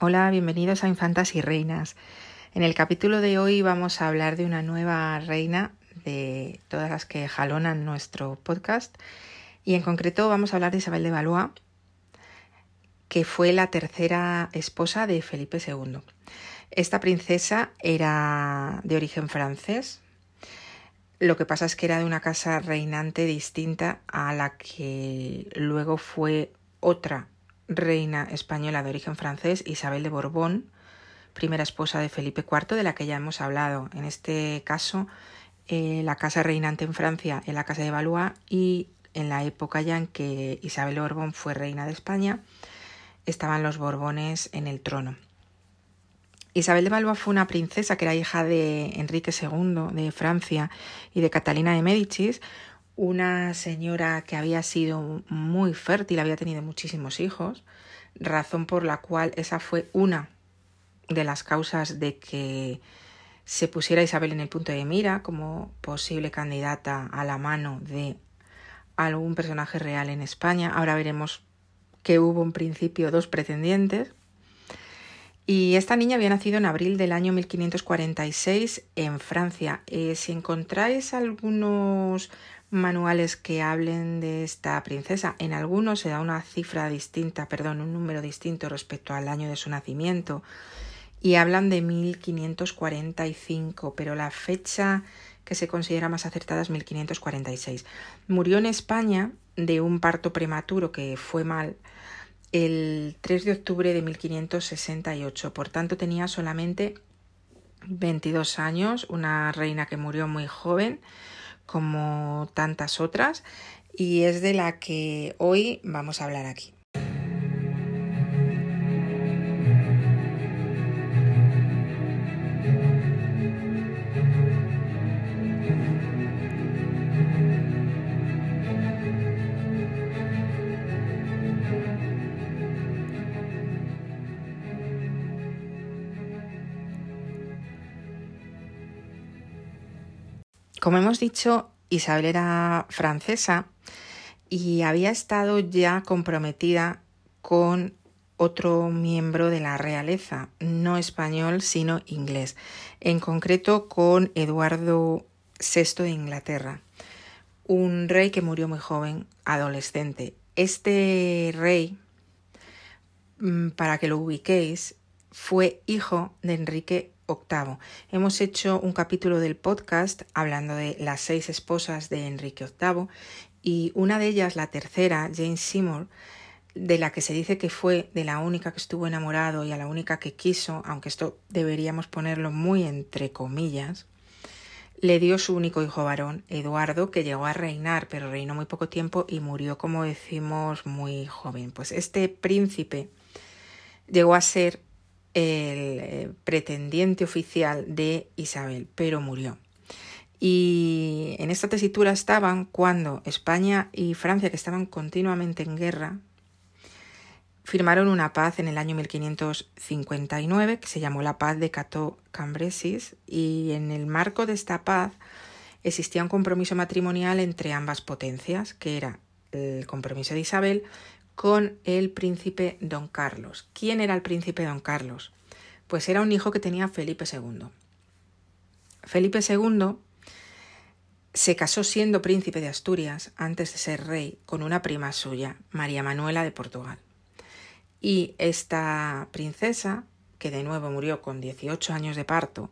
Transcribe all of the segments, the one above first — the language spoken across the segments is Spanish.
Hola, bienvenidos a Infantas y Reinas. En el capítulo de hoy vamos a hablar de una nueva reina de todas las que jalonan nuestro podcast y en concreto vamos a hablar de Isabel de Valois, que fue la tercera esposa de Felipe II. Esta princesa era de origen francés, lo que pasa es que era de una casa reinante distinta a la que luego fue otra reina española de origen francés, Isabel de Borbón, primera esposa de Felipe IV, de la que ya hemos hablado. En este caso, eh, la casa reinante en Francia en la casa de Valois y en la época ya en que Isabel de Borbón fue reina de España, estaban los Borbones en el trono. Isabel de Valois fue una princesa que era hija de Enrique II de Francia y de Catalina de Médicis, una señora que había sido muy fértil, había tenido muchísimos hijos, razón por la cual esa fue una de las causas de que se pusiera Isabel en el punto de mira como posible candidata a la mano de algún personaje real en España. Ahora veremos que hubo en principio dos pretendientes. Y esta niña había nacido en abril del año 1546 en Francia. Eh, si encontráis algunos manuales que hablen de esta princesa. En algunos se da una cifra distinta, perdón, un número distinto respecto al año de su nacimiento y hablan de 1545, pero la fecha que se considera más acertada es 1546. Murió en España de un parto prematuro que fue mal el 3 de octubre de 1568, por tanto tenía solamente 22 años, una reina que murió muy joven como tantas otras y es de la que hoy vamos a hablar aquí. Como hemos dicho, Isabel era francesa y había estado ya comprometida con otro miembro de la realeza, no español, sino inglés, en concreto con Eduardo VI de Inglaterra, un rey que murió muy joven, adolescente. Este rey, mm, para que lo ubiquéis, fue hijo de Enrique octavo. Hemos hecho un capítulo del podcast hablando de las seis esposas de Enrique VIII y una de ellas, la tercera, Jane Seymour, de la que se dice que fue de la única que estuvo enamorado y a la única que quiso, aunque esto deberíamos ponerlo muy entre comillas, le dio su único hijo varón, Eduardo, que llegó a reinar, pero reinó muy poco tiempo y murió, como decimos, muy joven. Pues este príncipe llegó a ser el eh, pretendiente oficial de Isabel, pero murió. Y en esta tesitura estaban cuando España y Francia, que estaban continuamente en guerra, firmaron una paz en el año 1559 que se llamó la paz de Cato Cambresis y en el marco de esta paz existía un compromiso matrimonial entre ambas potencias, que era el compromiso de Isabel con el príncipe don Carlos. ¿Quién era el príncipe don Carlos? Pues era un hijo que tenía Felipe II. Felipe II se casó siendo príncipe de Asturias antes de ser rey con una prima suya, María Manuela de Portugal. Y esta princesa, que de nuevo murió con 18 años de parto,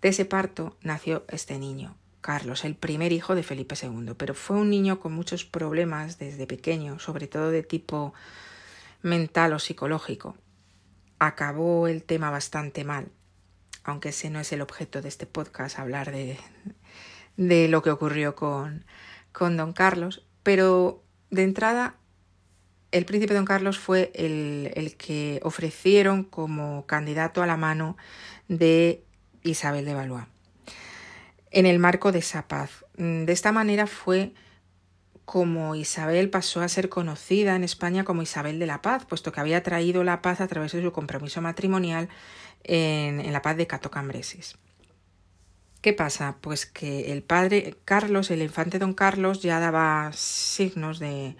de ese parto nació este niño, Carlos, el primer hijo de Felipe II, pero fue un niño con muchos problemas desde pequeño, sobre todo de tipo mental o psicológico. Acabó el tema bastante mal, aunque ese no es el objeto de este podcast, hablar de, lo que ocurrió con, con don Carlos, pero de entrada el príncipe don Carlos fue el, el, que ofrecieron como candidato a la mano de Isabel de Valois en el marco de esa paz. Mm, de esta manera fue como Isabel pasó a ser conocida en España como Isabel de la Paz, puesto que había traído la paz a través de su compromiso matrimonial en, la paz de Cato Cambresis. ¿Qué pasa? Pues que el padre Carlos, el infante don Carlos, ya daba signos de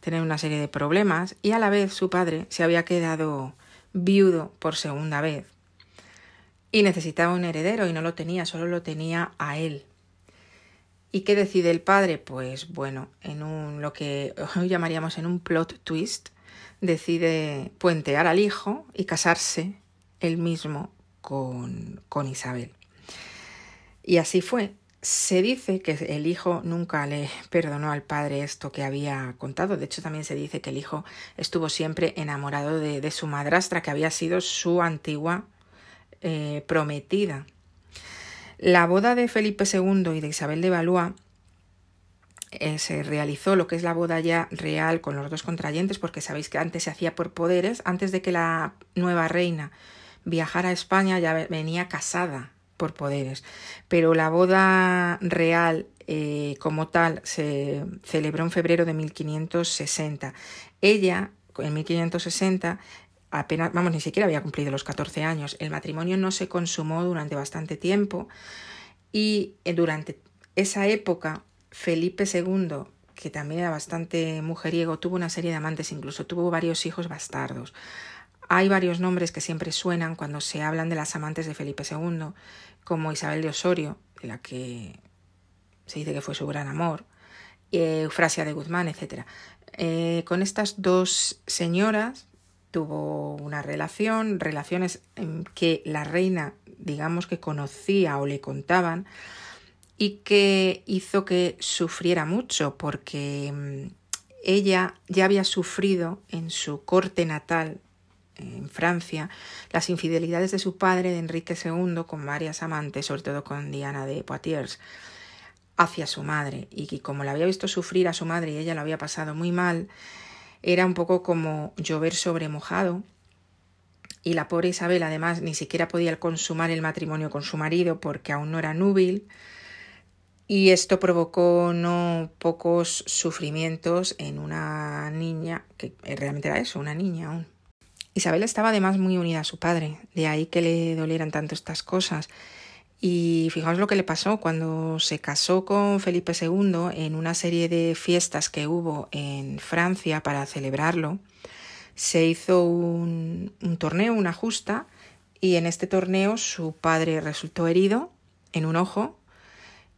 tener una serie de problemas y a la vez su padre se había quedado viudo por segunda vez y necesitaba un heredero y no lo tenía, solo lo tenía a él. ¿Y qué decide el padre? Pues bueno, en un lo que hoy llamaríamos en un plot twist, decide puentear al hijo y casarse él mismo con, con Isabel. Y así fue. Se dice que el hijo nunca le perdonó al padre esto que había contado. De hecho, también se dice que el hijo estuvo siempre enamorado de, de su madrastra, que había sido su antigua eh, prometida. La boda de Felipe II y de Isabel de Valois eh, se realizó lo que es la boda ya real con los dos contrayentes, porque sabéis que antes se hacía por poderes, antes de que la nueva reina viajara a España ya venía casada por poderes. Pero la boda real eh, como tal se celebró en febrero de 1560. Ella, en 1560, apenas, vamos, ni siquiera había cumplido los 14 años. El matrimonio no se consumó durante bastante tiempo y eh, durante esa época Felipe II, que también era bastante mujeriego, tuvo una serie de amantes, incluso tuvo varios hijos bastardos. Hay varios nombres que siempre suenan cuando se hablan de las amantes de Felipe II, como Isabel de Osorio, de la que se dice que fue su gran amor, Eufrasia de Guzmán, etc. Eh, con estas dos señoras tuvo una relación, relaciones que la reina, digamos que conocía o le contaban, y que hizo que sufriera mucho porque mm, ella ya había sufrido en su corte natal en Francia las infidelidades de su padre, de Enrique II, con varias amantes, sobre todo con Diana de Poitiers, hacia su madre. Y como la había visto sufrir a su madre y ella lo había pasado muy mal, era un poco como llover sobre mojado. Y la pobre Isabel, además, ni siquiera podía consumar el matrimonio con su marido porque aún no era núbil. Y esto provocó no pocos sufrimientos en una niña, que realmente era eso, una niña aún. Isabel estaba además muy unida a su padre, de ahí que le dolieran tanto estas cosas. Y fijaos lo que le pasó cuando se casó con Felipe II en una serie de fiestas que hubo en Francia para celebrarlo. Se hizo un, torneo, una justa, y en este torneo su padre resultó herido en un ojo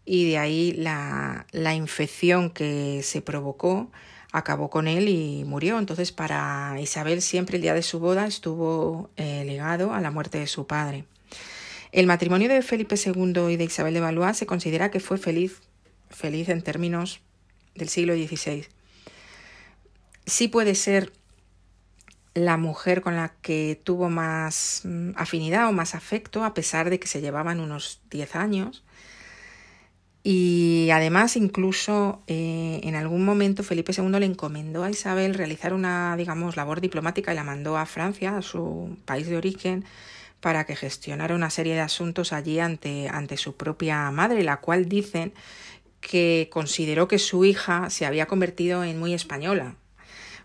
y de ahí la, la infección que se provocó acabó con él y murió. Entonces, para Isabel siempre el día de su boda estuvo eh, ligado a la muerte de su padre. El matrimonio de Felipe II y de Isabel de Valois se considera que fue feliz, feliz en términos del siglo XVI. Sí puede ser la mujer con la que tuvo más mm, afinidad o más afecto, a pesar de que se llevaban unos 10 años. Y además, incluso eh, en algún momento Felipe II le encomendó a Isabel realizar una, digamos, labor diplomática y la mandó a Francia, a su país de origen, para que gestionara una serie de asuntos allí ante, ante su propia madre, la cual dicen que consideró que su hija se había convertido en muy española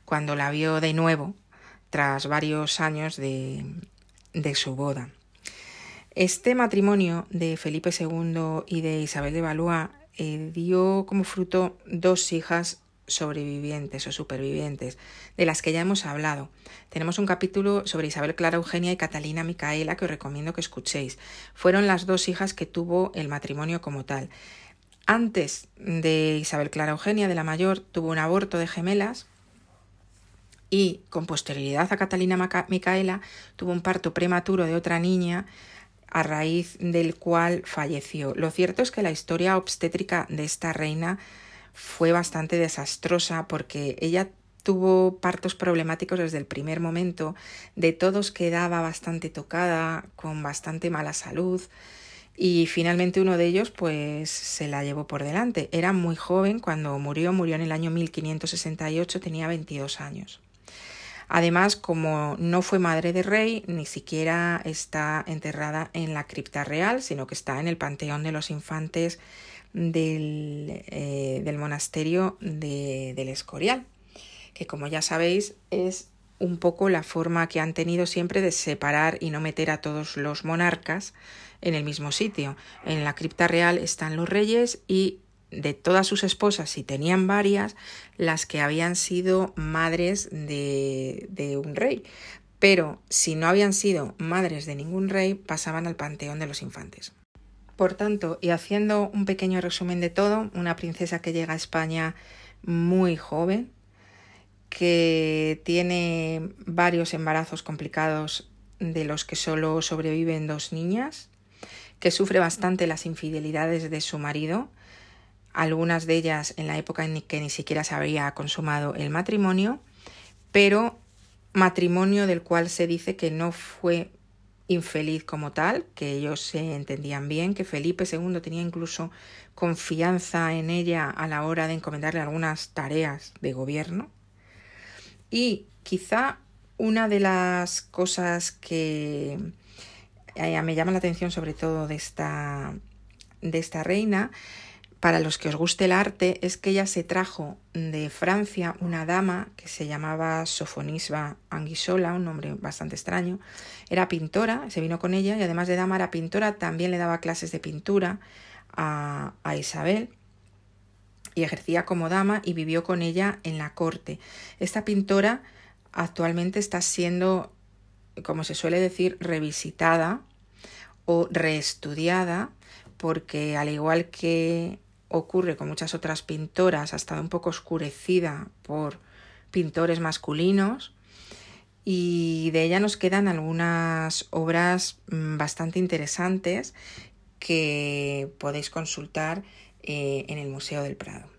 cuando la vio de nuevo tras varios años de, de su boda. Este matrimonio de Felipe II y de Isabel de Valois eh, dio como fruto dos hijas sobrevivientes o supervivientes, de las que ya hemos hablado. Tenemos un capítulo sobre Isabel Clara Eugenia y Catalina Micaela que os recomiendo que escuchéis. Fueron las dos hijas que tuvo el matrimonio como tal. Antes de Isabel Clara Eugenia, de la mayor, tuvo un aborto de gemelas y con posterioridad a Catalina Micaela tuvo un parto prematuro de otra niña a raíz del cual falleció. Lo cierto es que la historia obstétrica de esta reina fue bastante desastrosa porque ella tuvo partos problemáticos desde el primer momento, de todos quedaba bastante tocada, con bastante mala salud y finalmente uno de ellos pues se la llevó por delante. Era muy joven cuando murió, murió en el año 1568, tenía 22 años. Además, como no fue madre de rey, ni siquiera está enterrada en la cripta real, sino que está en el Panteón de los Infantes del, eh, monasterio de, del Escorial, que como ya sabéis es un poco la forma que han tenido siempre de separar y no meter a todos los monarcas en el mismo sitio. En la cripta real están los reyes y de todas sus esposas, si tenían varias, las que habían sido madres de, de un rey, pero si no habían sido madres de ningún rey, pasaban al panteón de los infantes. Por tanto, y haciendo un pequeño resumen de todo, una princesa que llega a España muy joven, que tiene varios embarazos complicados de los que solo sobreviven dos niñas, que sufre bastante las infidelidades de su marido, algunas de ellas en la época en que ni siquiera se había consumado el matrimonio, pero matrimonio del cual se dice que no fue infeliz como tal, que ellos se entendían bien, que Felipe II tenía incluso confianza en ella a la hora de encomendarle algunas tareas de gobierno. Y quizá una de las cosas que eh, me llama la atención sobre todo de esta, de esta reina para los que os guste el arte, es que ella se trajo de Francia una dama que se llamaba Sofonisba Anguissola, un nombre bastante extraño. Era pintora, se vino con ella y además de dama era pintora, también le daba clases de pintura a Isabel y ejercía como dama y vivió con ella en la corte. Esta pintora actualmente está siendo, como se suele decir, revisitada o reestudiada porque al igual que ocurre con muchas otras pintoras, ha estado un poco oscurecida por pintores masculinos y de ella nos quedan algunas obras mm, bastante interesantes que podéis consultar eh, en el Museo del Prado.